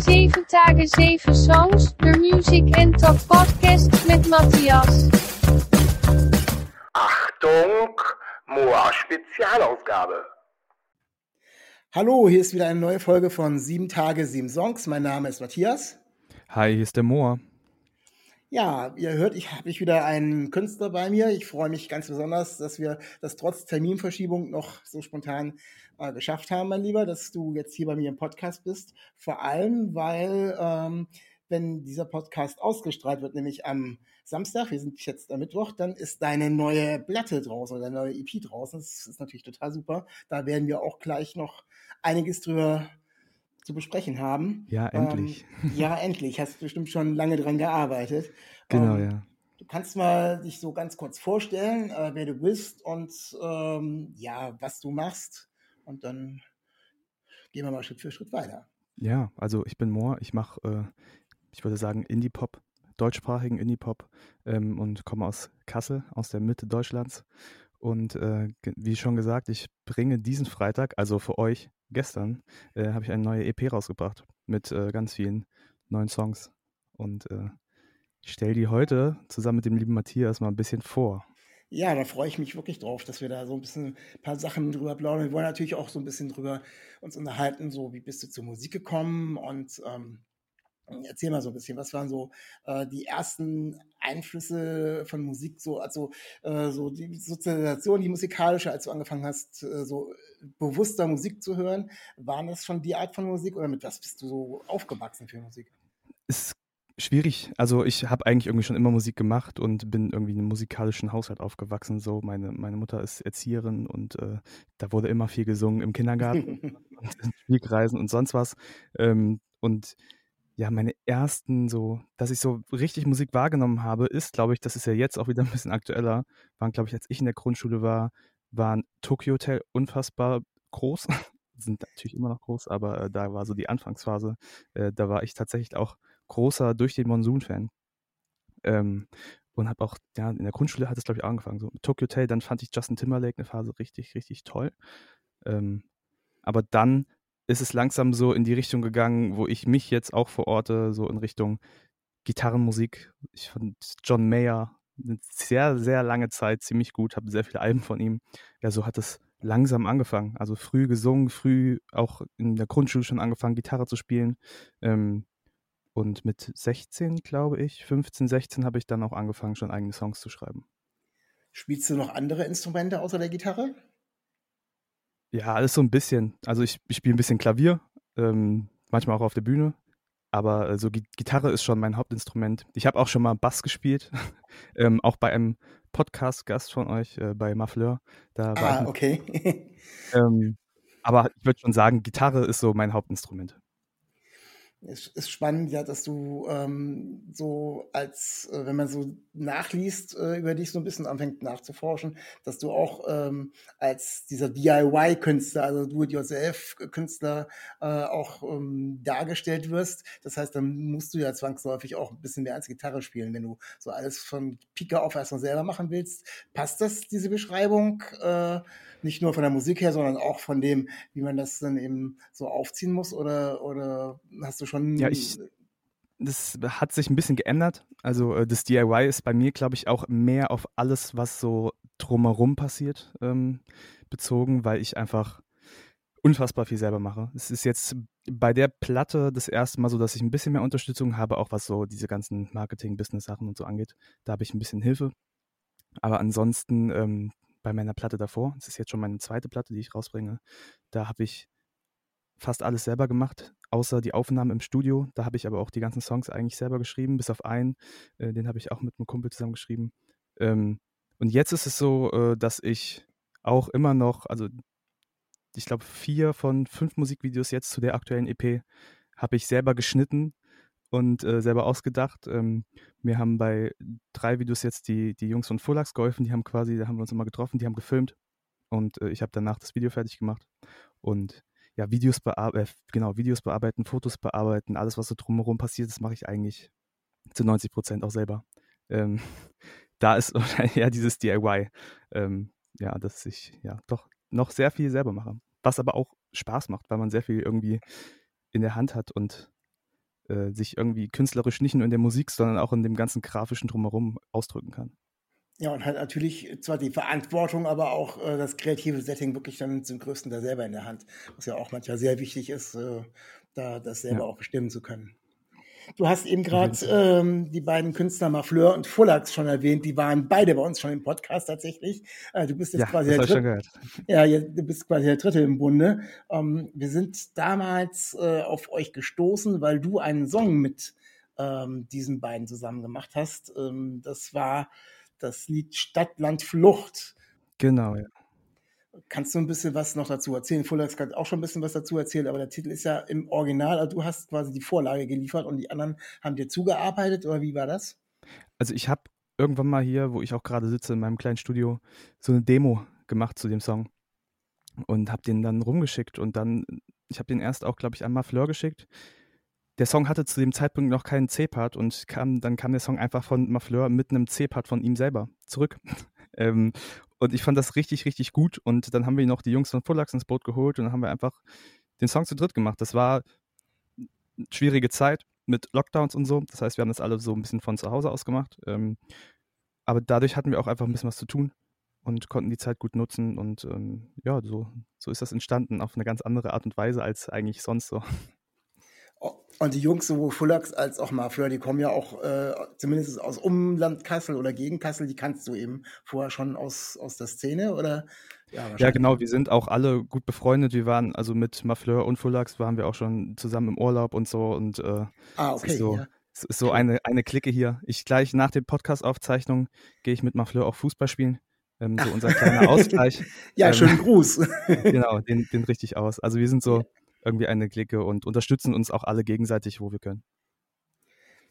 Zeven dagen, zeven songs, de Music and Talk Podcast mit Matthias. Achtung, Moa Spezialausgabe. Hallo, hier ist wieder eine neue Folge von Sieben Tage, Sieben Songs. Mein Name ist Matthias. Hi, hier ist der Moor. Ja, ihr hört, ich habe wieder einen Künstler bei mir. Ich freue mich ganz besonders, dass wir das trotz Terminverschiebung noch so spontan äh, geschafft haben, mein Lieber, dass du jetzt hier bei mir im Podcast bist. Vor allem, weil ähm, wenn dieser Podcast ausgestrahlt wird, nämlich am Samstag, wir sind jetzt am Mittwoch, dann ist deine neue Platte draußen oder deine neue EP draußen. Das ist natürlich total super. Da werden wir auch gleich noch einiges drüber zu besprechen haben. Ja, endlich. Ähm, ja, endlich. Hast bestimmt schon lange dran gearbeitet. Genau, ähm, ja. Du kannst mal dich so ganz kurz vorstellen, äh, wer du bist und ähm, ja, was du machst. Und dann gehen wir mal Schritt für Schritt weiter. Ja, also ich bin Moor. Ich mache, äh, ich würde sagen, Indie-Pop, deutschsprachigen Indie-Pop ähm, und komme aus Kassel, aus der Mitte Deutschlands. Und äh, wie schon gesagt, ich bringe diesen Freitag, also für euch gestern, äh, habe ich eine neue EP rausgebracht mit äh, ganz vielen neuen Songs. Und äh, ich stelle die heute zusammen mit dem lieben Matthias mal ein bisschen vor. Ja, da freue ich mich wirklich drauf, dass wir da so ein bisschen ein paar Sachen drüber plaudern. Wir wollen natürlich auch so ein bisschen drüber uns unterhalten, so wie bist du zur Musik gekommen und ähm, Erzähl mal so ein bisschen, was waren so äh, die ersten Einflüsse von Musik, so also äh, so die Sozialisation, die musikalische, als du angefangen hast, äh, so bewusster Musik zu hören, waren das schon die Art von Musik oder mit was bist du so aufgewachsen für Musik? Ist schwierig. Also ich habe eigentlich irgendwie schon immer Musik gemacht und bin irgendwie in einem musikalischen Haushalt aufgewachsen. So meine meine Mutter ist Erzieherin und äh, da wurde immer viel gesungen im Kindergarten, und in Spielkreisen und sonst was. Ähm, und ja, meine ersten so, dass ich so richtig Musik wahrgenommen habe, ist, glaube ich, das ist ja jetzt auch wieder ein bisschen aktueller, waren, glaube ich, als ich in der Grundschule war, waren Tokyo Hotel unfassbar groß. Sind natürlich immer noch groß, aber äh, da war so die Anfangsphase. Äh, da war ich tatsächlich auch großer durch den Monsun-Fan. Ähm, und habe auch, ja, in der Grundschule hat es, glaube ich, auch angefangen. So mit Tokyo Hotel, dann fand ich Justin Timberlake eine Phase richtig, richtig toll. Ähm, aber dann ist es langsam so in die Richtung gegangen, wo ich mich jetzt auch verorte, so in Richtung Gitarrenmusik. Ich fand John Mayer eine sehr, sehr lange Zeit ziemlich gut, habe sehr viele Alben von ihm. Ja, so hat es langsam angefangen. Also früh gesungen, früh auch in der Grundschule schon angefangen, Gitarre zu spielen. Ähm, und mit 16, glaube ich, 15, 16 habe ich dann auch angefangen, schon eigene Songs zu schreiben. Spielst du noch andere Instrumente außer der Gitarre? Ja, alles so ein bisschen. Also ich, ich spiele ein bisschen Klavier, ähm, manchmal auch auf der Bühne. Aber äh, so Gitarre ist schon mein Hauptinstrument. Ich habe auch schon mal Bass gespielt, ähm, auch bei einem Podcast-Gast von euch, äh, bei Mafleur. Da ah, okay. ähm, aber ich würde schon sagen, Gitarre ist so mein Hauptinstrument es ist spannend, ja, dass du ähm, so als, äh, wenn man so nachliest, äh, über dich so ein bisschen anfängt nachzuforschen, dass du auch ähm, als dieser DIY-Künstler, also Do-it-yourself-Künstler äh, auch ähm, dargestellt wirst. Das heißt, dann musst du ja zwangsläufig auch ein bisschen mehr als Gitarre spielen, wenn du so alles von Pika auf erstmal selber machen willst. Passt das, diese Beschreibung? Äh, nicht nur von der Musik her, sondern auch von dem, wie man das dann eben so aufziehen muss? Oder, oder hast du schon. Ja, ich, das hat sich ein bisschen geändert. Also äh, das DIY ist bei mir, glaube ich, auch mehr auf alles, was so drumherum passiert, ähm, bezogen, weil ich einfach unfassbar viel selber mache. Es ist jetzt bei der Platte das erste Mal so, dass ich ein bisschen mehr Unterstützung habe, auch was so diese ganzen Marketing-Business-Sachen und so angeht. Da habe ich ein bisschen Hilfe. Aber ansonsten ähm, bei meiner Platte davor, das ist jetzt schon meine zweite Platte, die ich rausbringe, da habe ich fast alles selber gemacht, außer die Aufnahmen im Studio. Da habe ich aber auch die ganzen Songs eigentlich selber geschrieben, bis auf einen. Äh, den habe ich auch mit einem Kumpel zusammen geschrieben. Ähm, und jetzt ist es so, äh, dass ich auch immer noch, also ich glaube, vier von fünf Musikvideos jetzt zu der aktuellen EP habe ich selber geschnitten und äh, selber ausgedacht. Ähm, mir haben bei drei Videos jetzt die, die Jungs von Fullax geholfen, die haben quasi, da haben wir uns immer getroffen, die haben gefilmt und äh, ich habe danach das Video fertig gemacht und ja, Videos bearbeiten, äh, genau, Videos bearbeiten, Fotos bearbeiten, alles, was so drumherum passiert, das mache ich eigentlich zu 90 Prozent auch selber. Ähm, da ist ja dieses DIY, ähm, ja, dass ich ja doch noch sehr viel selber mache. Was aber auch Spaß macht, weil man sehr viel irgendwie in der Hand hat und äh, sich irgendwie künstlerisch nicht nur in der Musik, sondern auch in dem ganzen grafischen Drumherum ausdrücken kann. Ja, und halt natürlich zwar die Verantwortung, aber auch äh, das kreative Setting wirklich dann zum größten da selber in der Hand, was ja auch manchmal sehr wichtig ist, äh, da das selber ja. auch bestimmen zu können. Du hast eben gerade ähm, die beiden Künstler Mafleur und Fullax schon erwähnt. Die waren beide bei uns schon im Podcast tatsächlich. Äh, du bist jetzt ja, quasi der Dritte. Ja, du bist quasi der Dritte im Bunde. Ähm, wir sind damals äh, auf euch gestoßen, weil du einen Song mit ähm, diesen beiden zusammen gemacht hast. Ähm, das war das Lied Stadt, Land, Flucht. Genau, ja. Kannst du ein bisschen was noch dazu erzählen? Fullax hat auch schon ein bisschen was dazu erzählt, aber der Titel ist ja im Original. Also du hast quasi die Vorlage geliefert und die anderen haben dir zugearbeitet oder wie war das? Also ich habe irgendwann mal hier, wo ich auch gerade sitze in meinem kleinen Studio, so eine Demo gemacht zu dem Song und habe den dann rumgeschickt und dann, ich habe den erst auch, glaube ich, einmal Fleur geschickt. Der Song hatte zu dem Zeitpunkt noch keinen C-Part und kam, dann kam der Song einfach von Mafleur mit einem C-Part von ihm selber zurück. ähm, und ich fand das richtig, richtig gut. Und dann haben wir noch die Jungs von Fullax ins Boot geholt und dann haben wir einfach den Song zu dritt gemacht. Das war eine schwierige Zeit mit Lockdowns und so. Das heißt, wir haben das alle so ein bisschen von zu Hause aus gemacht. Ähm, aber dadurch hatten wir auch einfach ein bisschen was zu tun und konnten die Zeit gut nutzen. Und ähm, ja, so, so ist das entstanden auf eine ganz andere Art und Weise als eigentlich sonst so. Und die Jungs, sowohl Fullax als auch Mafleur, die kommen ja auch äh, zumindest aus Umland Kassel oder gegen Kassel, die kannst du eben vorher schon aus, aus der Szene oder? Ja, ja, genau, wir sind auch alle gut befreundet. Wir waren also mit Mafleur und Fullax waren wir auch schon zusammen im Urlaub und so und äh, ah, okay, so, ja. es ist so eine, eine Clique hier. Ich gleich nach der Podcast-Aufzeichnung gehe ich mit Mafleur auch Fußball spielen. Ähm, so unser kleiner Ausgleich. ja, ähm, schönen Gruß. genau, den, den richtig aus. Also wir sind so irgendwie eine Clique und unterstützen uns auch alle gegenseitig, wo wir können.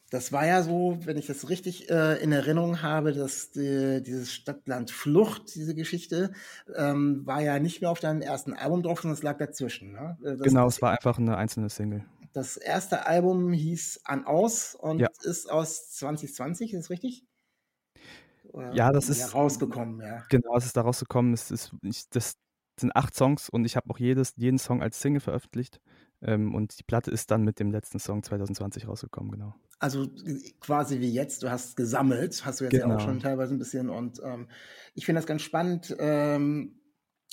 Das war ja so, wenn ich das richtig äh, in Erinnerung habe, dass die, dieses Stadtland Flucht, diese Geschichte, ähm, war ja nicht mehr auf deinem ersten Album drauf, sondern es lag dazwischen. Ne? Äh, das, genau, es war einfach eine einzelne Single. Das erste Album hieß An Aus und ja. ist aus 2020, ist das richtig? Oder ja, das ist rausgekommen, ja. Genau, es ist da rausgekommen. Es ist, ich, das, sind acht Songs und ich habe auch jedes, jeden Song als Single veröffentlicht. Ähm, und die Platte ist dann mit dem letzten Song 2020 rausgekommen, genau. Also quasi wie jetzt, du hast gesammelt, hast du jetzt genau. ja auch genau. schon teilweise ein bisschen. Und ähm, ich finde das ganz spannend. Ähm,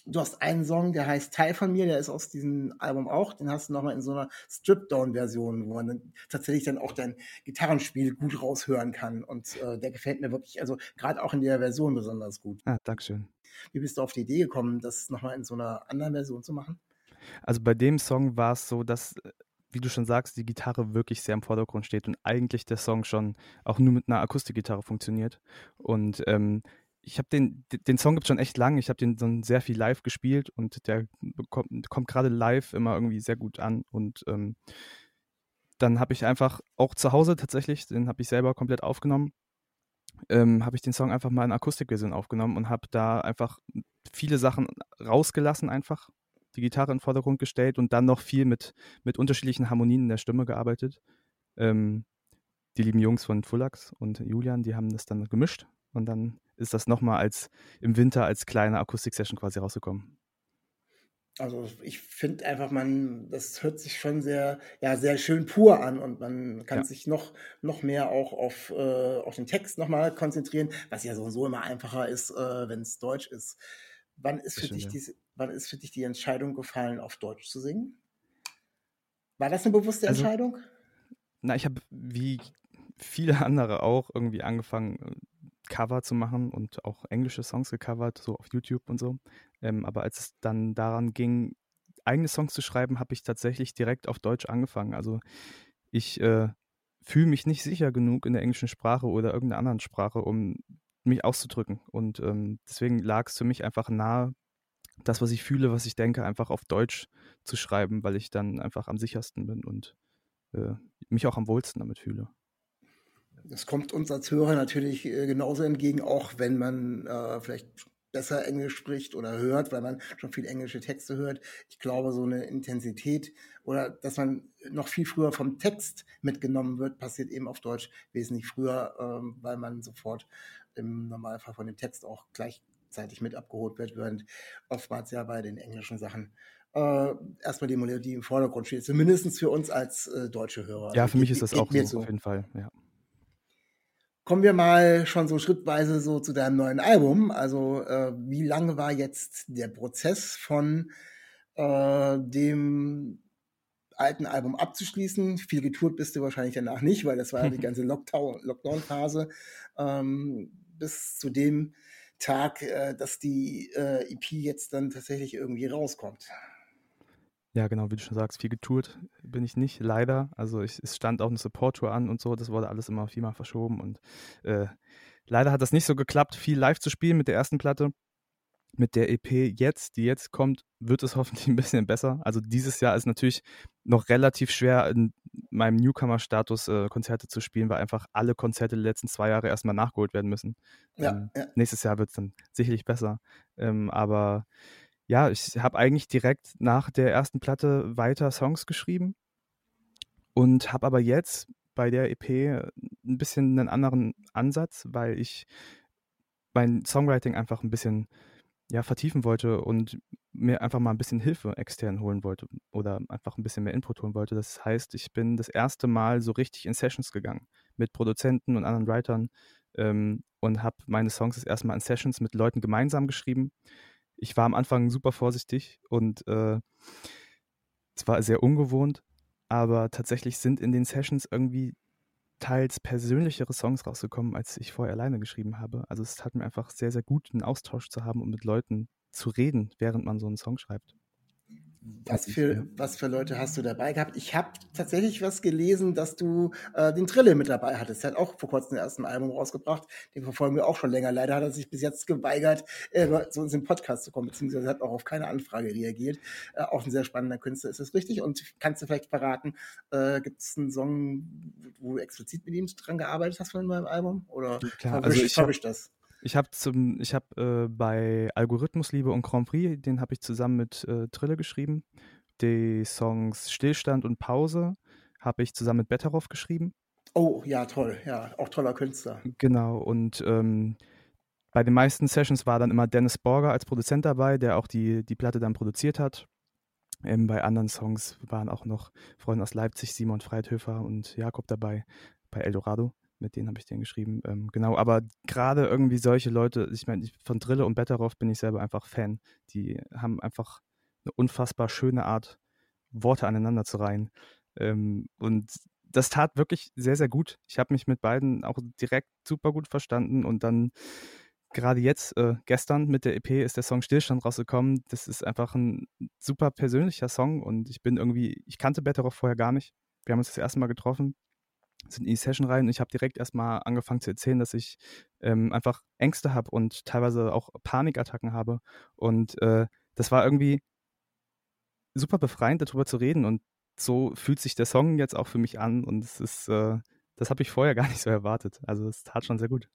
du hast einen Song, der heißt Teil von mir, der ist aus diesem Album auch. Den hast du nochmal in so einer Strip-Down-Version, wo man dann tatsächlich dann auch dein Gitarrenspiel gut raushören kann. Und äh, der gefällt mir wirklich, also gerade auch in der Version besonders gut. Ah, Dankeschön. Wie bist du auf die Idee gekommen, das nochmal in so einer anderen Version zu machen? Also bei dem Song war es so, dass, äh, wie du schon sagst, die Gitarre wirklich sehr im Vordergrund steht und eigentlich der Song schon auch nur mit einer Akustikgitarre funktioniert. Und ähm, ich habe den, den Song gibt schon echt lang. Ich habe den so sehr viel live gespielt und der kommt, kommt gerade live immer irgendwie sehr gut an. Und ähm, dann habe ich einfach auch zu Hause tatsächlich, den habe ich selber komplett aufgenommen ähm, habe ich den Song einfach mal in Akustikversion aufgenommen und habe da einfach viele Sachen rausgelassen, einfach die Gitarre in den Vordergrund gestellt und dann noch viel mit, mit unterschiedlichen Harmonien in der Stimme gearbeitet. Ähm, die lieben Jungs von Fullax und Julian, die haben das dann gemischt und dann ist das nochmal als im Winter als kleine Akustik-Session quasi rausgekommen. Also ich finde einfach, man, das hört sich schon sehr, ja, sehr schön pur an und man kann ja. sich noch, noch mehr auch auf, äh, auf den Text nochmal konzentrieren, was ja sowieso immer einfacher ist, äh, wenn es Deutsch ist. Wann ist, für dich ja. diese, wann ist für dich die Entscheidung gefallen, auf Deutsch zu singen? War das eine bewusste also, Entscheidung? Na, ich habe wie viele andere auch irgendwie angefangen, Cover zu machen und auch englische Songs gecovert, so auf YouTube und so. Ähm, aber als es dann daran ging, eigene Songs zu schreiben, habe ich tatsächlich direkt auf Deutsch angefangen. Also ich äh, fühle mich nicht sicher genug in der englischen Sprache oder irgendeiner anderen Sprache, um mich auszudrücken. Und ähm, deswegen lag es für mich einfach nahe, das, was ich fühle, was ich denke, einfach auf Deutsch zu schreiben, weil ich dann einfach am sichersten bin und äh, mich auch am wohlsten damit fühle. Das kommt uns als Hörer natürlich äh, genauso entgegen, auch wenn man äh, vielleicht besser Englisch spricht oder hört, weil man schon viel englische Texte hört. Ich glaube, so eine Intensität oder dass man noch viel früher vom Text mitgenommen wird, passiert eben auf Deutsch wesentlich früher, ähm, weil man sofort im Normalfall von dem Text auch gleichzeitig mit abgeholt wird, während oftmals ja bei den englischen Sachen äh, erstmal die Melodie im Vordergrund steht. Zumindest für uns als äh, deutsche Hörer. Ja, für mich ist das auch so, auf jeden Fall. Ja. Kommen wir mal schon so schrittweise so zu deinem neuen Album. Also äh, wie lange war jetzt der Prozess von äh, dem alten Album abzuschließen? Viel getourt bist du wahrscheinlich danach nicht, weil das war ja die ganze Lockdown- Lockdown-Phase. Ähm, bis zu dem Tag, äh, dass die äh, EP jetzt dann tatsächlich irgendwie rauskommt. Ja, genau, wie du schon sagst, viel getourt bin ich nicht, leider. Also ich, es stand auch eine Support-Tour an und so, das wurde alles immer viermal verschoben und äh, leider hat das nicht so geklappt, viel live zu spielen mit der ersten Platte. Mit der EP jetzt, die jetzt kommt, wird es hoffentlich ein bisschen besser. Also dieses Jahr ist natürlich noch relativ schwer, in meinem Newcomer-Status äh, Konzerte zu spielen, weil einfach alle Konzerte der letzten zwei Jahre erstmal nachgeholt werden müssen. Ja, Ähm, ja. Nächstes Jahr wird es dann sicherlich besser. Ähm, aber ja, ich habe eigentlich direkt nach der ersten Platte weiter Songs geschrieben und habe aber jetzt bei der EP ein bisschen einen anderen Ansatz, weil ich mein Songwriting einfach ein bisschen ja, vertiefen wollte und mir einfach mal ein bisschen Hilfe extern holen wollte oder einfach ein bisschen mehr Input holen wollte. Das heißt, ich bin das erste Mal so richtig in Sessions gegangen mit Produzenten und anderen Writern ähm, und habe meine Songs das erste Mal in Sessions mit Leuten gemeinsam geschrieben. Ich war am Anfang super vorsichtig und äh, es sehr ungewohnt, aber tatsächlich sind in den Sessions irgendwie teils persönlichere Songs rausgekommen, als ich vorher alleine geschrieben habe. Also es tat mir einfach sehr, sehr gut, einen Austausch zu haben und mit Leuten zu reden, während man so einen Song schreibt. Was ich, für, was für Leute hast du dabei gehabt? Ich habe tatsächlich was gelesen, dass du äh, den Trille mit dabei hattest. Er hat auch vor kurzem den ersten Album rausgebracht. Den verfolgen wir auch schon länger. Leider hat er sich bis jetzt geweigert, äh, zu uns im Podcast zu kommen, beziehungsweise hat auch auf keine Anfrage reagiert. Äh, auch ein sehr spannender Künstler, ist das richtig? Und kannst du vielleicht verraten, äh, gibt es einen Song, wo du explizit mit ihm dran gearbeitet hast von meinem Album? Oder Klar, also ich verwisch das? Ich habe zum, ich habe äh, bei Algorithmusliebe und Grand Prix, den habe ich zusammen mit äh, Trille geschrieben. Die Songs Stillstand und Pause habe ich zusammen mit Betteroff geschrieben. Oh, ja, toll. Ja, auch toller Künstler. Genau, und ähm, bei den meisten Sessions war dann immer Dennis Borger als Produzent dabei, der auch die, die Platte dann produziert hat. Ähm, bei anderen Songs waren auch noch Freunde aus Leipzig, Simon Freithöfer und Jakob dabei, bei Eldorado. Mit denen habe ich den geschrieben. Ähm, genau, aber gerade irgendwie solche Leute, ich meine, von Drille und Betteroff bin ich selber einfach Fan. Die haben einfach eine unfassbar schöne Art, Worte aneinander zu reihen. Ähm, und das tat wirklich sehr, sehr gut. Ich habe mich mit beiden auch direkt super gut verstanden und dann gerade jetzt, äh, gestern mit der EP ist der Song Stillstand rausgekommen. Das ist einfach ein super persönlicher Song und ich bin irgendwie, ich kannte Betteroff vorher gar nicht. Wir haben uns das erste Mal getroffen, sind in die Session rein und ich habe direkt erstmal angefangen zu erzählen, dass ich ähm, einfach Ängste habe und teilweise auch Panikattacken habe. Und äh, das war irgendwie super befreiend, darüber zu reden. Und so fühlt sich der Song jetzt auch für mich an. Und es ist, äh, das habe ich vorher gar nicht so erwartet. Also es tat schon sehr gut.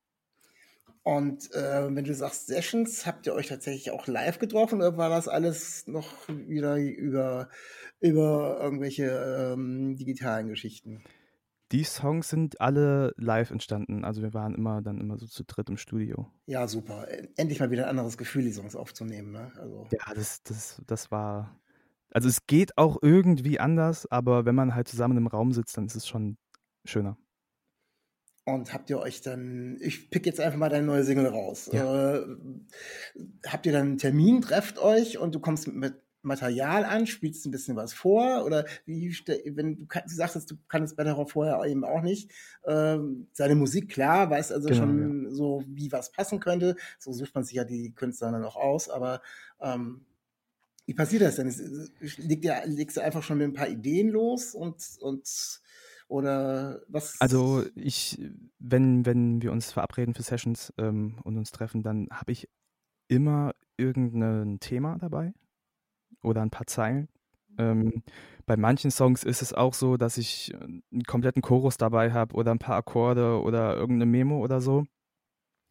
Und äh, wenn du sagst Sessions, habt ihr euch tatsächlich auch live getroffen oder war das alles noch wieder über, über irgendwelche ähm, digitalen Geschichten? Die Songs sind alle live entstanden. Also wir waren immer dann immer so zu dritt im Studio. Ja, super. Endlich mal wieder ein anderes Gefühl, die Songs aufzunehmen. Ne? Also, Ja, das, das, das war. Also es geht auch irgendwie anders, aber wenn man halt zusammen im Raum sitzt, dann ist es schon schöner. Und habt ihr euch dann, ich pick jetzt einfach mal deine neue Single raus. Ja. Äh, habt ihr dann einen Termin, trefft euch und du kommst mit Material an, spielst ein bisschen was vor? Oder wie, wenn du, du sagtest, du kannst Better vorher eben auch nicht. Ähm, seine Musik, klar, weiß also Genau, schon so, wie was passen könnte. So sucht man sich ja die Künstler dann auch aus, aber ähm, wie passiert das denn? Legt ihr, legst du einfach schon mit ein paar Ideen los und, und oder was? Also ich, wenn, wenn wir uns verabreden für Sessions ähm, und uns treffen, dann habe ich immer irgendein Thema dabei oder ein paar Zeilen. Ähm, bei manchen Songs ist es auch so, dass ich einen kompletten Chorus dabei habe oder ein paar Akkorde oder irgendeine Memo oder so.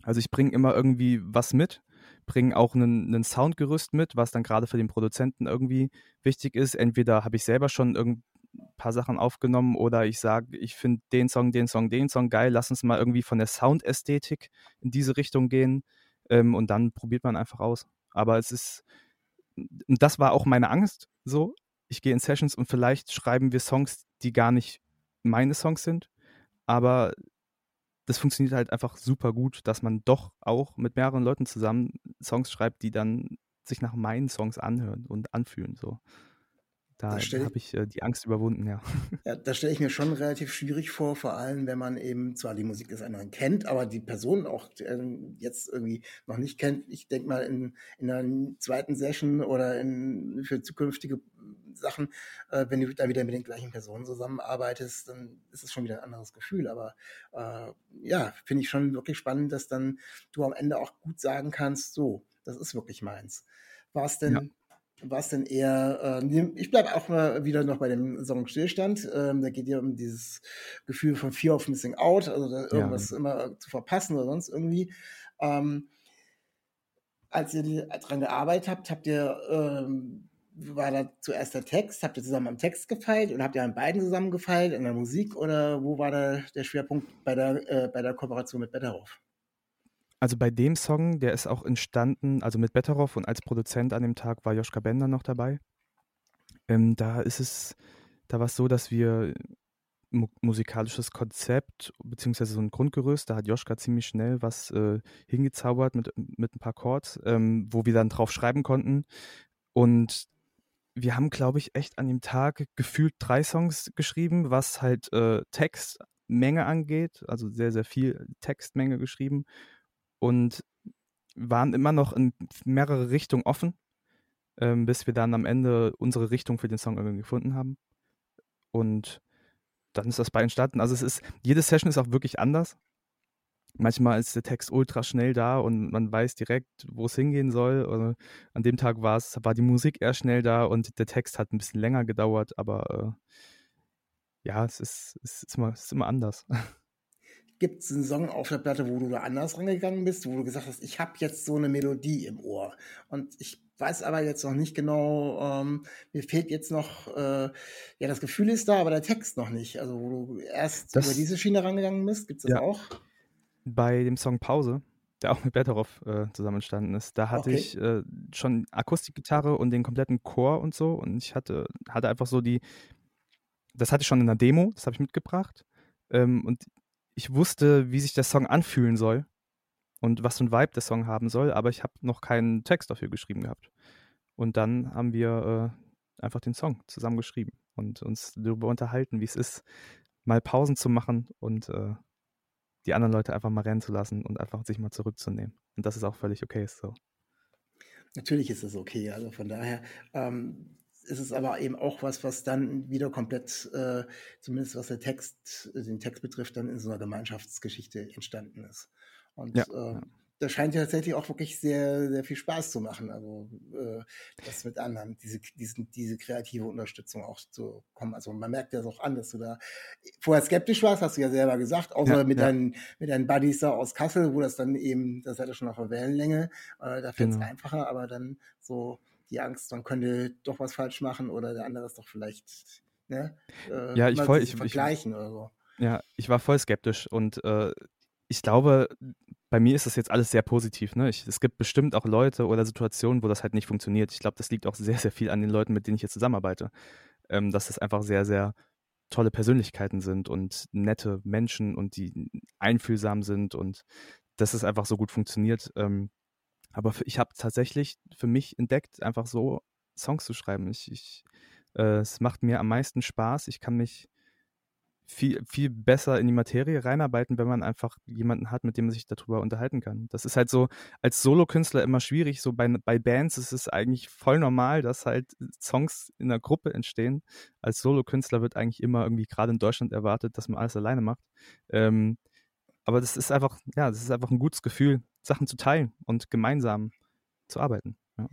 Also ich bringe immer irgendwie was mit, bringe auch einen, einen Soundgerüst mit, was dann gerade für den Produzenten irgendwie wichtig ist. Entweder habe ich selber schon ein paar Sachen aufgenommen oder ich sage, ich finde den Song, den Song, den Song geil, lass uns mal irgendwie von der Soundästhetik in diese Richtung gehen ähm, und dann probiert man einfach aus. Aber es ist, das war auch meine Angst so. Ich gehe in Sessions und vielleicht schreiben wir Songs, die gar nicht meine Songs sind, aber das funktioniert halt einfach super gut, dass man doch auch mit mehreren Leuten zusammen Songs schreibt, die dann sich nach meinen Songs anhören und anfühlen. So. Da habe ich äh, die Angst überwunden, ja. Ja, das stelle ich mir schon relativ schwierig vor, vor allem wenn man eben zwar die Musik des anderen kennt, aber die Person auch äh, jetzt irgendwie noch nicht kennt. Ich denke mal in, in einer zweiten Session oder in, für zukünftige Sachen, äh, wenn du da wieder mit den gleichen Personen zusammenarbeitest, dann ist es schon wieder ein anderes Gefühl. Aber äh, ja, finde ich schon wirklich spannend, dass dann du am Ende auch gut sagen kannst, so, das ist wirklich meins. War es denn ja war es denn eher, äh, ich bleibe auch mal wieder noch bei dem Song Stillstand. Ähm, da geht ja um dieses Gefühl von Fear of Missing Out, also irgendwas ja. immer zu verpassen oder sonst irgendwie. Ähm, als ihr die, dran gearbeitet habt, habt ihr, ähm, war da zuerst der Text, habt ihr zusammen am Text gefeilt oder habt ihr an beiden zusammen gefeilt, in der Musik oder wo war da der Schwerpunkt bei der, äh, bei der Kooperation mit Betterhoff? Also bei dem Song, der ist auch entstanden, also mit Betteroff und als Produzent an dem Tag war Joschka Bender noch dabei. Ähm, da ist es, da war es so, dass wir mu musikalisches Konzept beziehungsweise so ein Grundgerüst, da hat Joschka ziemlich schnell was äh, hingezaubert mit, mit ein paar Chords, ähm, wo wir dann drauf schreiben konnten. Und wir haben, glaube ich, echt an dem Tag gefühlt drei Songs geschrieben, was halt äh, Textmenge angeht, also sehr, sehr viel Textmenge geschrieben und waren immer noch in mehrere Richtungen offen, ähm, bis wir dann am Ende unsere Richtung für den Song irgendwie gefunden haben. Und dann ist das bei entstanden. Also es ist, jede Session ist auch wirklich anders. Manchmal ist der Text ultra schnell da und man weiß direkt, wo es hingehen soll. Oder an dem Tag war es, war die Musik eher schnell da und der Text hat ein bisschen länger gedauert, aber äh, ja, es ist, es ist, immer, es ist immer anders. Gibt es einen Song auf der Platte, wo du da anders rangegangen bist, wo du gesagt hast, ich habe jetzt so eine Melodie im Ohr und ich weiß aber jetzt noch nicht genau, ähm, mir fehlt jetzt noch, äh, ja, das Gefühl ist da, aber der Text noch nicht. Also, wo du erst das, über diese Schiene rangegangen bist, gibt es das ja. auch? Bei dem Song Pause, der auch mit Betteroff äh, zusammen entstanden ist, da hatte okay. ich äh, schon Akustikgitarre und den kompletten Chor und so und ich hatte, hatte einfach so die, das hatte ich schon in der Demo, das habe ich mitgebracht. Ähm, und ich wusste, wie sich der Song anfühlen soll und was für ein Vibe der Song haben soll, aber ich habe noch keinen Text dafür geschrieben gehabt. Und dann haben wir äh, einfach den Song zusammen geschrieben und uns darüber unterhalten, wie es ist, mal Pausen zu machen und äh, die anderen Leute einfach mal rennen zu lassen und einfach sich mal zurückzunehmen. Und das ist auch völlig okay so. Natürlich ist es okay. Also von daher, ähm, ist es aber eben auch was, was dann wieder komplett, äh, zumindest was der Text, den Text betrifft, dann in so einer Gemeinschaftsgeschichte entstanden ist. Und ja, äh, ja. das scheint ja tatsächlich auch wirklich sehr, sehr viel Spaß zu machen. Also äh, das mit anderen, diese, diese, diese kreative Unterstützung auch zu kommen. Also man merkt ja auch an, dass du da vorher skeptisch warst, hast du ja selber gesagt, außer ja, mit, Deinen, mit deinen Buddies da aus Kassel, wo das dann eben, das hatte schon auf der Wellenlänge, äh, da fällt es genau. einfacher, aber dann so die Angst, man könnte doch was falsch machen oder der andere ist doch vielleicht, ne? Äh, ja, ich voll, ich, vergleichen ich, oder so. Ja, ich war voll skeptisch und äh, ich glaube, bei mir ist das jetzt alles sehr positiv. Ne? Ich, es gibt bestimmt auch Leute oder Situationen, wo das halt nicht funktioniert. Ich glaube, das liegt auch sehr, sehr viel an den Leuten, mit denen ich jetzt zusammenarbeite. Ähm, dass das einfach sehr, sehr tolle Persönlichkeiten sind und nette Menschen und die einfühlsam sind und dass es einfach so gut funktioniert. Ähm, aber ich habe tatsächlich für mich entdeckt, einfach so Songs zu schreiben. Ich, ich, äh, es macht mir am meisten Spaß. Ich kann mich viel, viel besser in die Materie reinarbeiten, wenn man einfach jemanden hat, mit dem man sich darüber unterhalten kann. Das ist halt so als Solokünstler immer schwierig. So bei, bei Bands ist es eigentlich voll normal, dass halt Songs in einer Gruppe entstehen. Als Solokünstler wird eigentlich immer irgendwie gerade in Deutschland erwartet, dass man alles alleine macht. Ähm, aber das ist einfach, ja, das ist einfach ein gutes Gefühl, Sachen zu teilen und gemeinsam zu arbeiten. Ja.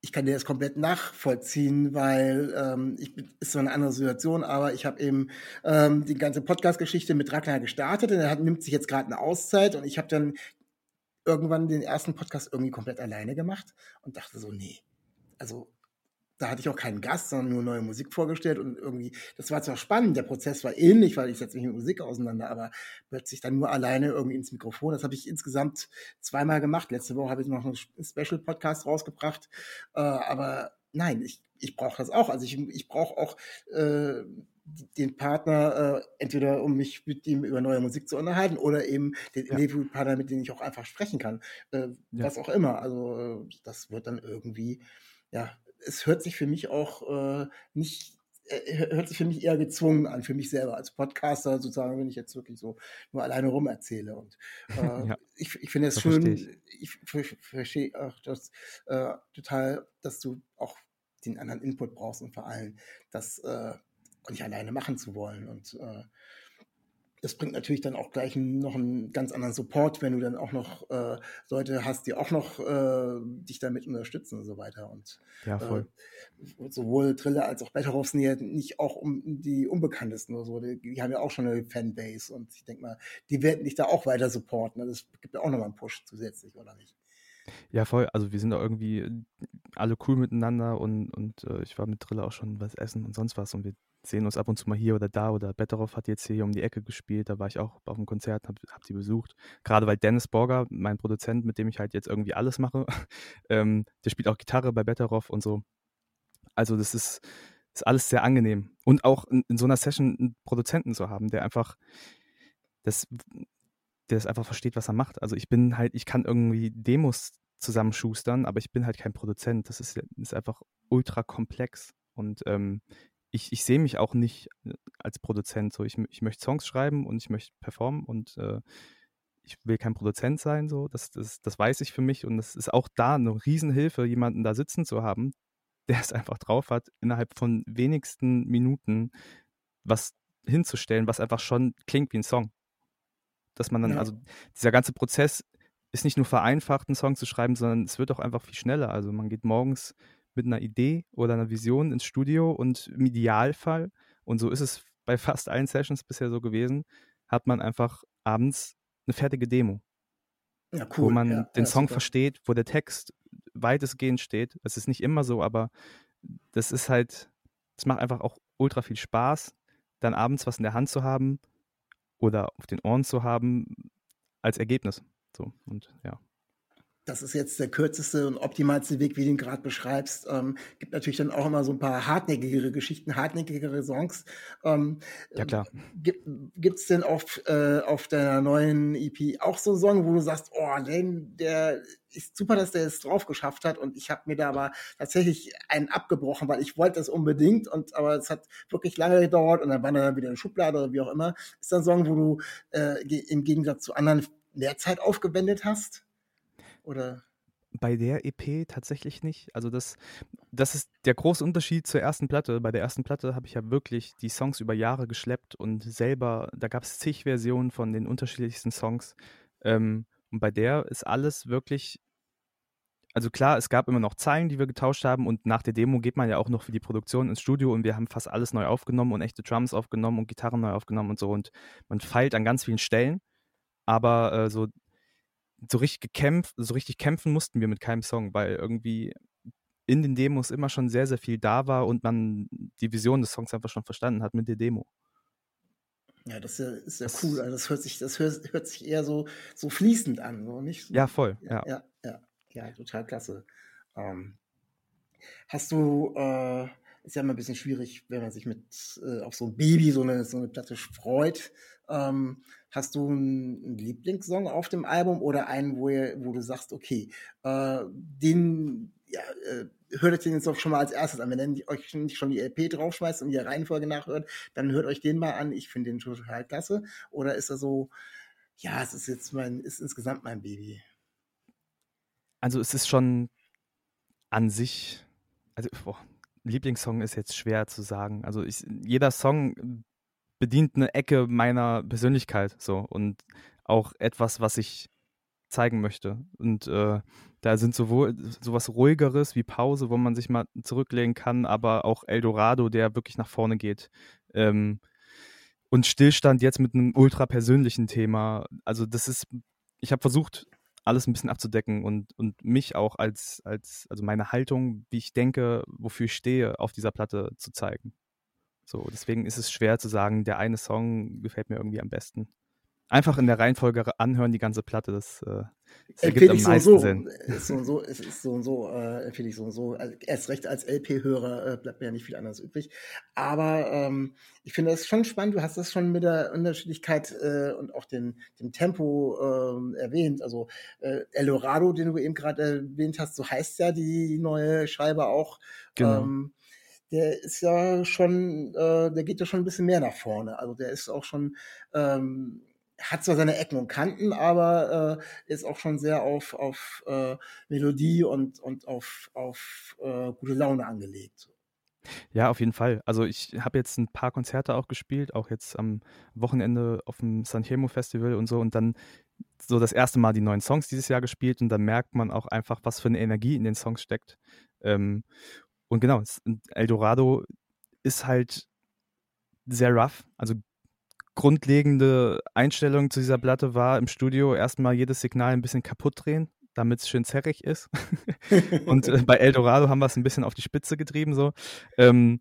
ich kann dir das komplett nachvollziehen, weil ähm, ich ist so eine andere Situation, aber ich habe eben ähm, die ganze Podcast-Geschichte mit Ragnar gestartet und er hat, nimmt sich jetzt gerade eine Auszeit und ich habe dann irgendwann den ersten Podcast irgendwie komplett alleine gemacht und dachte so, nee, also da hatte ich auch keinen Gast, sondern nur neue Musik vorgestellt und irgendwie, das war zwar spannend, der Prozess war ähnlich, weil ich setze mich mit Musik auseinander, aber plötzlich dann nur alleine irgendwie ins Mikrofon, das habe ich insgesamt zweimal gemacht. Letzte Woche habe ich noch einen Special-Podcast rausgebracht, äh, aber nein, ich, ich brauche das auch. Also ich, ich brauche auch äh, den Partner, äh, entweder um mich mit ihm über neue Musik zu unterhalten oder eben den Ja. Interviewpartner, mit dem ich auch einfach sprechen kann. Äh, Ja. Was auch immer. Also äh, das wird dann irgendwie, ja, es hört sich für mich auch äh, nicht, äh, hört sich für mich eher gezwungen an, für mich selber als Podcaster sozusagen, wenn ich jetzt wirklich so nur alleine rum erzähle. Und äh, Ja. ich, ich finde es schön, verstehe ich, ver- verstehe auch das äh, total, dass du auch den anderen Input brauchst und vor allem das äh, nicht alleine machen zu wollen. Und äh, das bringt natürlich dann auch gleich noch einen ganz anderen Support, wenn du dann auch noch äh, Leute hast, die auch noch äh, dich damit unterstützen und so weiter. Und Ja, voll. äh, sowohl Triller als auch Betteroffs sind ja nicht auch um die Unbekanntesten oder so. Die, die haben ja auch schon eine Fanbase und ich denke mal, die werden dich da auch weiter supporten. Das gibt ja auch nochmal einen Push zusätzlich, oder nicht? Ja, voll. Also wir sind da irgendwie äh, alle cool miteinander und, und äh, ich war mit Drille auch schon was essen und sonst was und wir sehen uns ab und zu mal hier oder da oder Betteroff hat jetzt hier um die Ecke gespielt, da war ich auch auf dem Konzert, hab, hab die besucht. Gerade weil Dennis Borger, mein Produzent, mit dem ich halt jetzt irgendwie alles mache, ähm, der spielt auch Gitarre bei Betteroff und so. Also das ist, ist alles sehr angenehm. Und auch in, in so einer Session einen Produzenten zu haben, der einfach das der es einfach versteht, was er macht. Also ich bin halt, ich kann irgendwie Demos zusammenschustern, aber ich bin halt kein Produzent. Das ist, ist einfach ultra komplex. Und ähm, ich, ich sehe mich auch nicht äh, als Produzent. So, ich, ich möchte Songs schreiben und ich möchte performen und äh, ich will kein Produzent sein. So, das, das, das weiß ich für mich. Und es ist auch da eine Riesenhilfe, jemanden da sitzen zu haben, der es einfach drauf hat, innerhalb von wenigsten Minuten was hinzustellen, was einfach schon klingt wie ein Song dass man dann, Ja. also dieser ganze Prozess ist nicht nur vereinfacht, einen Song zu schreiben, sondern es wird auch einfach viel schneller. Also man geht morgens mit einer Idee oder einer Vision ins Studio und im Idealfall, und so ist es bei fast allen Sessions bisher so gewesen, hat man einfach abends eine fertige Demo, Ja, wo man ja, den Song super. versteht, wo der Text weitestgehend steht. Es ist nicht immer so, aber das ist halt, es macht einfach auch ultra viel Spaß, dann abends was in der Hand zu haben oder auf den Ohren zu haben als Ergebnis. So und ja. Das ist jetzt der kürzeste und optimalste Weg, wie du ihn gerade beschreibst. Ähm, gibt natürlich dann auch immer so ein paar hartnäckigere Geschichten, hartnäckigere Songs. Ähm, Ja, klar. Gibt es denn auf, äh, auf deiner neuen EP auch so einen Song, wo du sagst, oh, den, der ist super, dass der es drauf geschafft hat und ich habe mir da aber tatsächlich einen abgebrochen, weil ich wollte das unbedingt und aber es hat wirklich lange gedauert und dann war er dann wieder in der Schublade oder wie auch immer. Ist das ein Song, wo du äh, im Gegensatz zu anderen mehr Zeit aufgewendet hast? Oder? Bei der EP tatsächlich nicht. Also das, das ist der große Unterschied zur ersten Platte. Bei der ersten Platte habe ich ja wirklich die Songs über Jahre geschleppt und selber, da gab es zig Versionen von den unterschiedlichsten Songs. Ähm, und bei der ist alles wirklich, also klar, es gab immer noch Zeilen, die wir getauscht haben und nach der Demo geht man ja auch noch für die Produktion ins Studio und wir haben fast alles neu aufgenommen und echte Drums aufgenommen und Gitarren neu aufgenommen und so und man feilt an ganz vielen Stellen. Aber äh, so so richtig gekämpft, so richtig kämpfen mussten wir mit keinem Song, weil irgendwie in den Demos immer schon sehr, sehr viel da war und man die Vision des Songs einfach schon verstanden hat mit der Demo. Ja, das ist ja, ja Das- cool. Also das hört sich, das hört, hört sich eher so, so fließend an, so nicht? So, Ja, voll. Ja. ja, ja, ja, total klasse. Ähm, hast du, äh, ist ja immer ein bisschen schwierig, wenn man sich mit äh, auf so ein Baby, so eine, so eine Platte freut. Ähm, hast du einen, Lieblingssong auf dem Album oder einen, wo, ihr, wo du sagst, okay, äh, den, ja, äh, hört euch den jetzt auch schon mal als erstes an. Wenn ihr euch nicht schon die LP draufschmeißt und die Reihenfolge nachhört, dann hört euch den mal an. Ich finde den total klasse. Oder ist er so, ja, es ist jetzt mein, ist insgesamt mein Baby. Also es ist schon an sich, also boah, Lieblingssong ist jetzt schwer zu sagen. Also ich, jeder Song bedient eine Ecke meiner Persönlichkeit so und auch etwas, was ich zeigen möchte. Und äh, Da sind sowohl sowas ruhigeres wie Pause, wo man sich mal zurücklegen kann, aber auch Eldorado, der wirklich nach vorne geht. Ähm, und Stillstand jetzt mit einem ultra persönlichen Thema. Also das ist, ich habe versucht, alles ein bisschen abzudecken und, und mich auch als, als, also meine Haltung, wie ich denke, wofür ich stehe, auf dieser Platte zu zeigen. So, deswegen ist es schwer zu sagen, der eine Song gefällt mir irgendwie am besten einfach in der Reihenfolge anhören, die ganze Platte. Das, äh, das ergibt am meisten so Sinn. Ist so und so, es ist so und so, äh, empfehle ich so und so. Also erst recht als LP-Hörer äh, bleibt mir ja nicht viel anderes übrig. Aber ähm, ich finde das schon spannend. Du hast das schon mit der Unterschiedlichkeit äh, und auch den, dem Tempo äh, erwähnt. Also äh, Eldorado, den du eben gerade erwähnt hast, so heißt ja die neue Scheibe auch. Genau. Ähm, der ist ja schon, äh, der geht ja schon ein bisschen mehr nach vorne. Also der ist auch schon ähm, hat zwar seine Ecken und Kanten, aber äh, ist auch schon sehr auf, auf äh, Melodie und, und auf, auf äh, gute Laune angelegt. Ja, auf jeden Fall. Also ich habe jetzt ein paar Konzerte auch gespielt, auch jetzt am Wochenende auf dem San Remo Festival und so und dann so das erste Mal die neuen Songs dieses Jahr gespielt und dann merkt man auch einfach, was für eine Energie in den Songs steckt. Ähm, und genau, Eldorado ist halt sehr rough, also grundlegende Einstellung zu dieser Platte war im Studio erstmal jedes Signal ein bisschen kaputt drehen, damit es schön zerrig ist. und äh, bei Eldorado haben wir es ein bisschen auf die Spitze getrieben so. Ähm,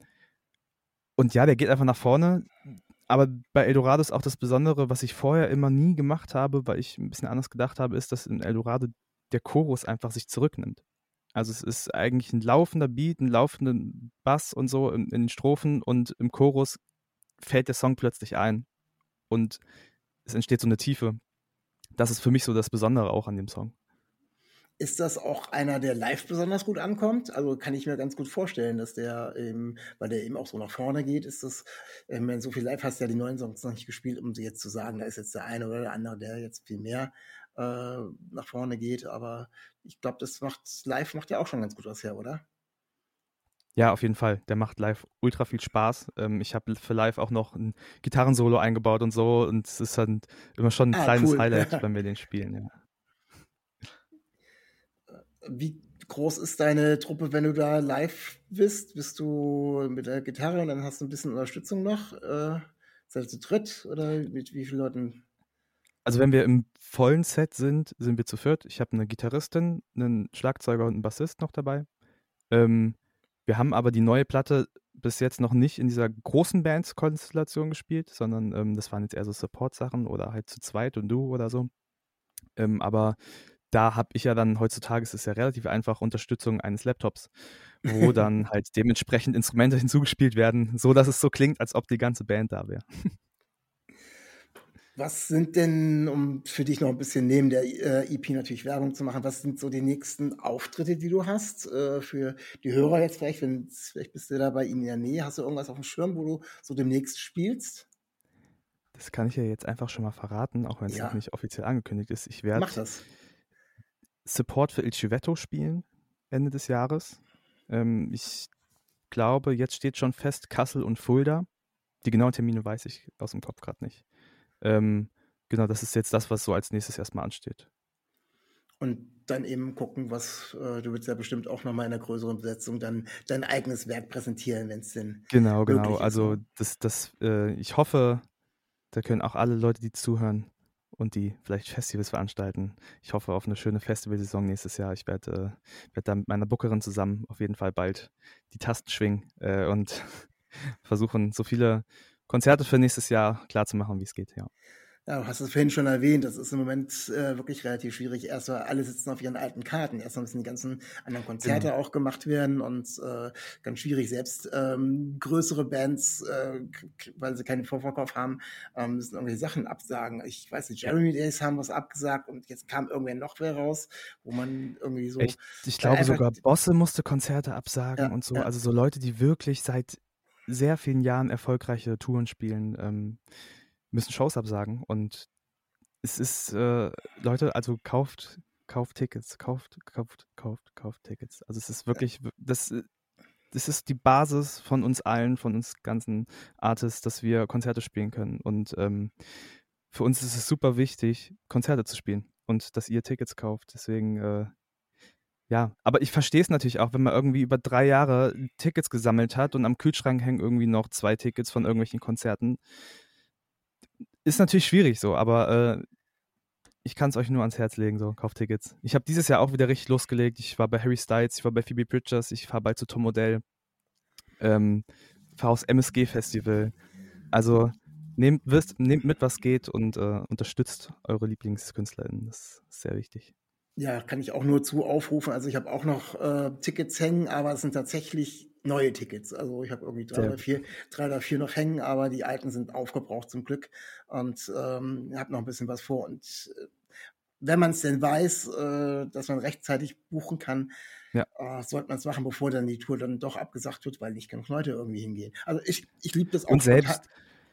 und ja, der geht einfach nach vorne. Aber bei Eldorado ist auch das Besondere, was ich vorher immer nie gemacht habe, weil ich ein bisschen anders gedacht habe, ist, dass in Eldorado der Chorus einfach sich zurücknimmt. Also es ist eigentlich ein laufender Beat, ein laufender Bass und so in, in den Strophen und im Chorus fällt der Song plötzlich ein und es entsteht so eine Tiefe. Das ist für mich so das Besondere auch an dem Song. Ist das auch einer, der live besonders gut ankommt? Also kann ich mir ganz gut vorstellen, dass der eben, weil der eben auch so nach vorne geht, ist das, ähm, wenn so viel live hast ja die neuen Songs noch nicht gespielt, um sie jetzt zu sagen, da ist jetzt der eine oder der andere, der jetzt viel mehr äh, nach vorne geht. Aber ich glaube, das macht live macht ja auch schon ganz gut was her, oder? Ja, auf jeden Fall. Der macht live ultra viel Spaß. Ähm, ich habe für live auch noch ein Gitarrensolo eingebaut und so. Und es ist halt immer schon ein ah, kleines cool. Highlight, wenn wir den spielen. Ja. Wie groß ist deine Truppe, wenn du da live bist? Bist du mit der Gitarre und dann hast du ein bisschen Unterstützung noch? Äh, seid ihr zu dritt oder mit wie vielen Leuten? Also wenn wir im vollen Set sind, sind wir zu viert. Ich habe eine Gitarristin, einen Schlagzeuger und einen Bassist noch dabei. Ähm, wir haben aber die neue Platte bis jetzt noch nicht in dieser großen Bands-Konstellation gespielt, sondern ähm, das waren jetzt eher so Support-Sachen oder halt zu zweit und du oder so. Ähm, aber da habe ich ja dann heutzutage, es ist ja relativ einfach, Unterstützung eines Laptops, wo dann halt dementsprechend Instrumente hinzugespielt werden, so dass es so klingt, als ob die ganze Band da wäre. Was sind denn, um für dich noch ein bisschen neben der äh, EP natürlich Werbung zu machen, was sind so die nächsten Auftritte, die du hast äh, für die Hörer jetzt vielleicht, wenn vielleicht bist du da bei ihnen in der Nähe, hast du irgendwas auf dem Schirm, wo du so demnächst spielst? Das kann ich ja jetzt einfach schon mal verraten, auch wenn es ja. noch nicht offiziell angekündigt ist. Ich werde Support für Il Civetto spielen Ende des Jahres. Ähm, ich glaube, jetzt steht schon fest Kassel und Fulda. Die genauen Termine weiß ich aus dem Kopf gerade nicht. Ähm, genau, das ist jetzt das, was so als nächstes erstmal ansteht. Und dann eben gucken, was äh, du willst ja bestimmt auch nochmal in einer größeren Besetzung dann dein eigenes Werk präsentieren, wenn es denn. Genau, genau. Also ne? das, das, äh, ich hoffe, da können auch alle Leute, die zuhören und die vielleicht Festivals veranstalten. Ich hoffe auf eine schöne Festivalsaison nächstes Jahr. Ich werde äh, werd da mit meiner Bookerin zusammen auf jeden Fall bald die Tasten schwingen äh, und versuchen, so viele Konzerte für nächstes Jahr klar zu machen, wie es geht, ja. Ja, du hast es vorhin schon erwähnt, das ist im Moment äh, wirklich relativ schwierig. Erstmal alle sitzen auf ihren alten Karten. Erstmal müssen die ganzen anderen Konzerte genau. auch gemacht werden und äh, ganz schwierig. Selbst ähm, größere Bands, äh, weil sie keinen Vorverkauf haben, ähm, müssen irgendwelche Sachen absagen. Ich weiß nicht, Jeremy Days haben was abgesagt und jetzt kam irgendwer noch wer raus, wo man irgendwie so. Ich, ich glaube sogar Bosse musste Konzerte absagen ja, und so. Ja. Also so Leute, die wirklich seit sehr vielen Jahren erfolgreiche Touren spielen, ähm, müssen Shows absagen. Und es ist, äh, Leute, also kauft, kauft Tickets, kauft, kauft, kauft, kauft Tickets. Also es ist wirklich, das, äh, das ist die Basis von uns allen, von uns ganzen Artists, dass wir Konzerte spielen können. Und ähm, für uns ist es super wichtig, Konzerte zu spielen und dass ihr Tickets kauft. Deswegen, äh, Ja, aber ich verstehe es natürlich auch, wenn man irgendwie über drei Jahre Tickets gesammelt hat und am Kühlschrank hängen irgendwie noch zwei Tickets von irgendwelchen Konzerten. Ist natürlich schwierig so, aber äh, ich kann es euch nur ans Herz legen, so, kauft Tickets. Ich habe dieses Jahr auch wieder richtig losgelegt. Ich war bei Harry Styles, ich war bei Phoebe Bridgers, ich fahre bald zu Tom Modell, ähm, fahre aufs MSG-Festival. Also nehmt, wisst, nehmt mit, was geht und äh, unterstützt eure LieblingskünstlerInnen. Das ist sehr wichtig. Ja, kann ich auch nur zu aufrufen. Also ich habe auch noch äh, Tickets hängen, aber es sind tatsächlich neue Tickets. Also ich habe irgendwie drei Sehr oder vier, drei oder vier noch hängen, aber die alten sind aufgebraucht zum Glück und ähm, habe noch ein bisschen was vor. Und äh, wenn man es denn weiß, äh, dass man rechtzeitig buchen kann, Ja. äh, sollte man es machen, bevor dann die Tour dann doch abgesagt wird, weil nicht genug Leute irgendwie hingehen. Also ich, ich liebe das auch. Und selbst,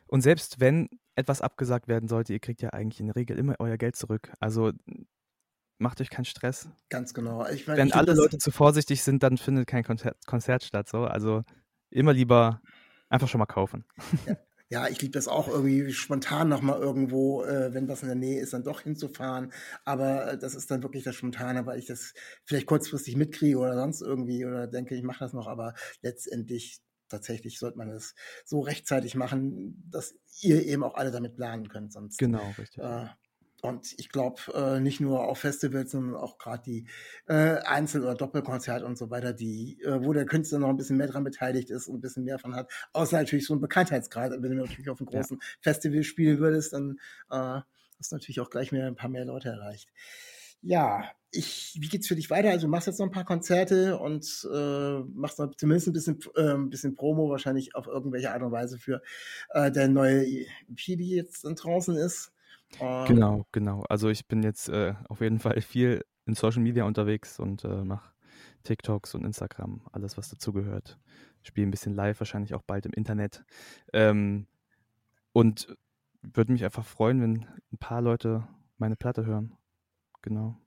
und selbst wenn etwas abgesagt werden sollte, ihr kriegt ja eigentlich in der Regel immer euer Geld zurück. Also macht euch keinen Stress. Ganz genau. Ich, mein, Wenn ich alle Leute zu vorsichtig sind, dann findet kein Konzert, Konzert statt. So. Also immer lieber einfach schon mal kaufen. Ja, ich liebe das auch irgendwie spontan nochmal irgendwo, äh, wenn was in der Nähe ist, dann doch hinzufahren. Aber äh, das ist dann wirklich das Spontane, weil ich das vielleicht kurzfristig mitkriege oder sonst irgendwie oder denke, ich mache das noch. Aber letztendlich tatsächlich sollte man es so rechtzeitig machen, dass ihr eben auch alle damit planen könnt. Sonst Genau, richtig. äh, und ich glaube, äh, nicht nur auf Festivals, sondern auch gerade die äh, Einzel- oder Doppelkonzerte und so weiter, die, äh, wo der Künstler noch ein bisschen mehr dran beteiligt ist und ein bisschen mehr von hat. Außer natürlich so ein Bekanntheitsgrad. Wenn du natürlich auf einem Ja. großen Festival spielen würdest, dann äh, hast du natürlich auch gleich mehr ein paar mehr Leute erreicht. Ja, ich, wie geht's für dich weiter? Also du machst jetzt noch ein paar Konzerte und äh, machst noch zumindest ein bisschen, äh, ein bisschen Promo wahrscheinlich auf irgendwelche Art und Weise für äh, deine neue EP, die jetzt dann draußen ist. Äh, Genau, genau. Also ich bin jetzt äh, auf jeden Fall viel in Social Media unterwegs und äh, mache TikToks und Instagram, alles was dazugehört. Spiele ein bisschen live, wahrscheinlich auch bald im Internet. Ähm, und würde mich einfach freuen, wenn ein paar Leute meine Platte hören. Genau.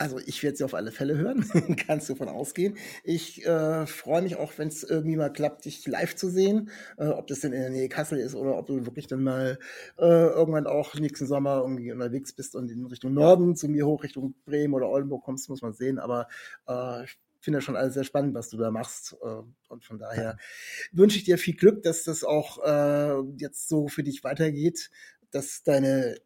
Also ich werde sie auf alle Fälle hören, kannst du davon ausgehen. Ich äh, freue mich auch, wenn es irgendwie mal klappt, dich live zu sehen, äh, ob das denn in der Nähe Kassel ist oder ob du wirklich dann mal äh, irgendwann auch nächsten Sommer irgendwie unterwegs bist und in Richtung Norden zu mir hoch, Richtung Bremen oder Oldenburg kommst, muss man sehen. Aber äh, ich finde das schon alles sehr spannend, was du da machst. Äh, und von daher wünsche ich dir viel Glück, dass das auch äh, jetzt so für dich weitergeht, dass deine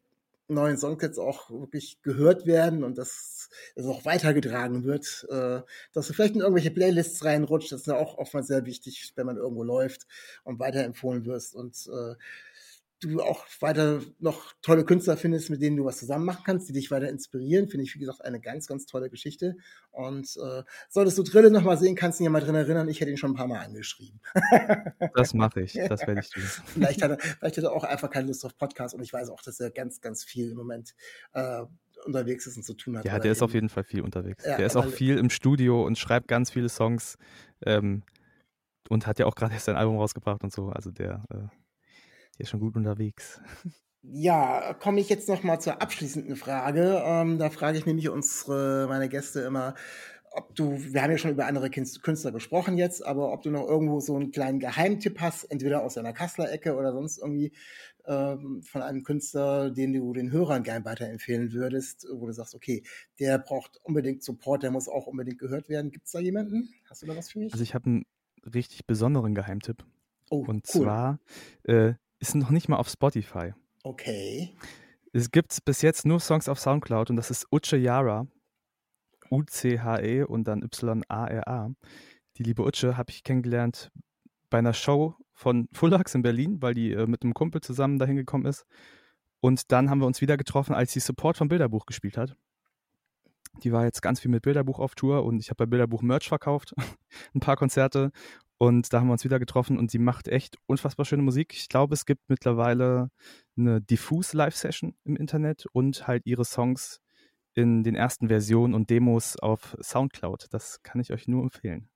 neuen Songs jetzt auch wirklich gehört werden und dass es auch weitergetragen wird, äh, dass du vielleicht in irgendwelche Playlists reinrutscht, das ist ja auch oftmals sehr wichtig, wenn man irgendwo läuft und weiterempfohlen wirst. Und äh, du auch weiter noch tolle Künstler findest, mit denen du was zusammen machen kannst, die dich weiter inspirieren, finde ich, wie gesagt, eine ganz, ganz tolle Geschichte. Und äh, solltest du Drille noch mal sehen, kannst du dich ja mal drin erinnern, ich hätte ihn schon ein paar Mal angeschrieben. Das mache ich, das werde ich tun. vielleicht, hat er, vielleicht hat er auch einfach keine Lust auf Podcast und ich weiß auch, dass er ganz, ganz viel im Moment äh, unterwegs ist und zu tun hat. Ja, der er ist auf eben- jeden Fall viel unterwegs. Ja, der ist auch viel im Studio und schreibt ganz viele Songs ähm, und hat ja auch gerade erst sein Album rausgebracht und so. Also der, äh, der ist schon gut unterwegs. Ja, komme ich jetzt noch mal zur abschließenden Frage. Ähm, da frage ich nämlich unsere, meine Gäste immer, ob du, wir haben ja schon über andere Künst- Künstler gesprochen jetzt, aber ob du noch irgendwo so einen kleinen Geheimtipp hast, entweder aus deiner Kassler-Ecke oder sonst irgendwie ähm, von einem Künstler, den du den Hörern gern weiterempfehlen würdest, wo du sagst, okay, der braucht unbedingt Support, der muss auch unbedingt gehört werden. Gibt es da jemanden? Hast du da was für mich? Also ich habe einen richtig besonderen Geheimtipp. oh, Und cool. zwar äh, ist noch nicht mal auf Spotify. Okay. Es gibt bis jetzt nur Songs auf Soundcloud und das ist Uche Yara. U-C-H-E und dann Y-A-R-A. Die liebe Uche habe ich kennengelernt bei einer Show von Fullax in Berlin, weil die äh, mit einem Kumpel zusammen dahin gekommen ist. Und dann haben wir uns wieder getroffen, als sie Support vom Bilderbuch gespielt hat. Die war jetzt ganz viel mit Bilderbuch auf Tour und ich habe bei Bilderbuch Merch verkauft, ein paar Konzerte. Und da haben wir uns wieder getroffen und sie macht echt unfassbar schöne Musik. Ich glaube, es gibt mittlerweile eine Diffuse Live-Session im Internet und halt ihre Songs in den ersten Versionen und Demos auf Soundcloud. Das kann ich euch nur empfehlen.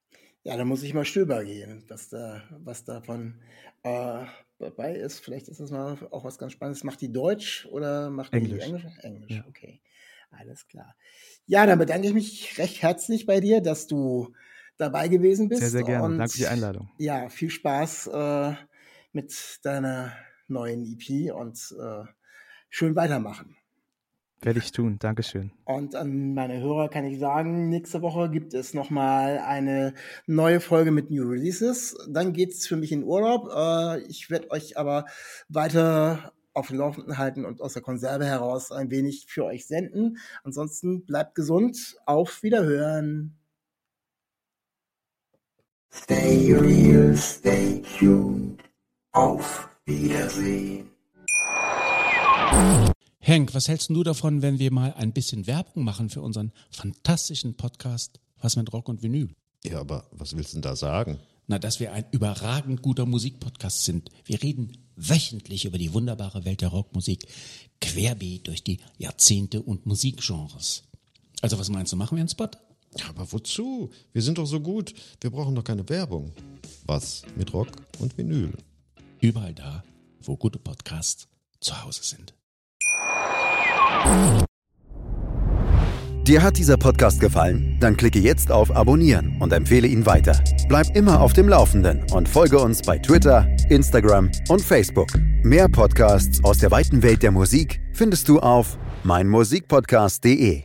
Ja, da muss ich mal stöber gehen, was da, was davon äh, dabei ist. Vielleicht ist das mal auch was ganz Spannendes. Macht die Deutsch oder macht die Englisch. Englisch? Englisch, Ja. okay. Alles klar. Ja, dann bedanke ich mich recht herzlich bei dir, dass du dabei gewesen bist. Sehr, sehr gerne. Und Danke für die Einladung. Ja, viel Spaß äh, mit deiner neuen EP und äh, schön weitermachen. Werde ich tun. Dankeschön. Und an meine Hörer kann ich sagen, nächste Woche gibt es nochmal eine neue Folge mit New Releases. Dann geht's für mich in Urlaub. Äh, ich werde euch aber weiter auf dem Laufenden halten und aus der Konserve heraus ein wenig für euch senden. Ansonsten bleibt gesund. Auf Wiederhören. Stay real, stay tuned. Auf Wiedersehen. Henk, was hältst du davon, wenn wir mal ein bisschen Werbung machen für unseren fantastischen Podcast Was mit Rock und Vinyl? Ja, aber was willst du denn da sagen? Na, dass wir ein überragend guter Musikpodcast sind. Wir reden wöchentlich über die wunderbare Welt der Rockmusik, querbeet durch die Jahrzehnte und Musikgenres. Also was meinst du, machen wir einen Spot? Aber wozu? Wir sind doch so gut. Wir brauchen doch keine Werbung. Was mit Rock und Vinyl? Überall da, wo gute Podcasts zu Hause sind. Dir hat dieser Podcast gefallen? Dann klicke jetzt auf Abonnieren und empfehle ihn weiter. Bleib immer auf dem Laufenden und folge uns bei Twitter, Instagram und Facebook. Mehr Podcasts aus der weiten Welt der Musik findest du auf meinmusikpodcast.de.